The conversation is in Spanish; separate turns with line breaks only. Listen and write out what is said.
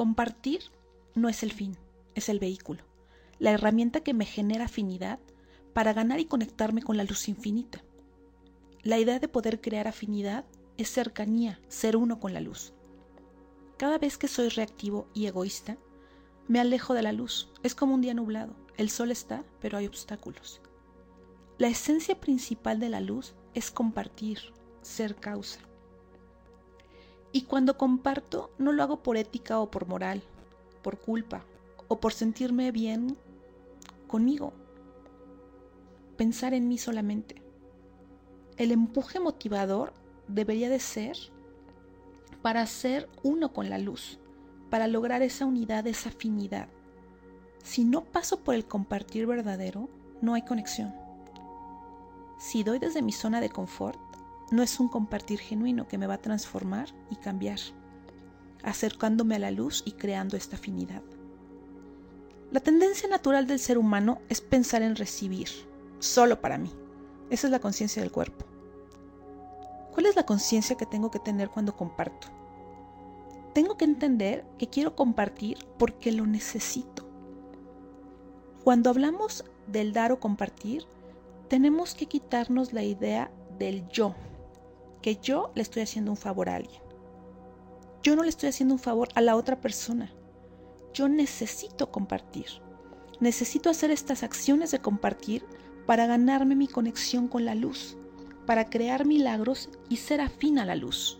Compartir no es el fin, es el vehículo, la herramienta que me genera afinidad para ganar y conectarme con la luz infinita. La idea de poder crear afinidad es cercanía, ser uno con la luz. Cada vez que soy reactivo y egoísta, me alejo de la luz. Es como un día nublado. El sol está, pero hay obstáculos. La esencia principal de la luz es compartir, ser causa. Y cuando comparto, no lo hago por ética o por moral, por culpa o por sentirme bien conmigo. Pensar en mí solamente. El empuje motivador debería de ser para ser uno con la luz, para lograr esa unidad, esa afinidad. Si no paso por el compartir verdadero, no hay conexión. Si doy desde mi zona de confort, no es un compartir genuino que me va a transformar y cambiar, acercándome a la luz y creando esta afinidad. La tendencia natural del ser humano es pensar en recibir, solo para mí. Esa es la conciencia del cuerpo. ¿Cuál es la conciencia que tengo que tener cuando comparto? Tengo que entender que quiero compartir porque lo necesito. Cuando hablamos del dar o compartir, tenemos que quitarnos la idea del yo, que yo le estoy haciendo un favor a alguien. Yo no le estoy haciendo un favor a la otra persona. Yo necesito compartir. Necesito hacer estas acciones de compartir para ganarme mi conexión con la luz para crear milagros y ser afín a la luz.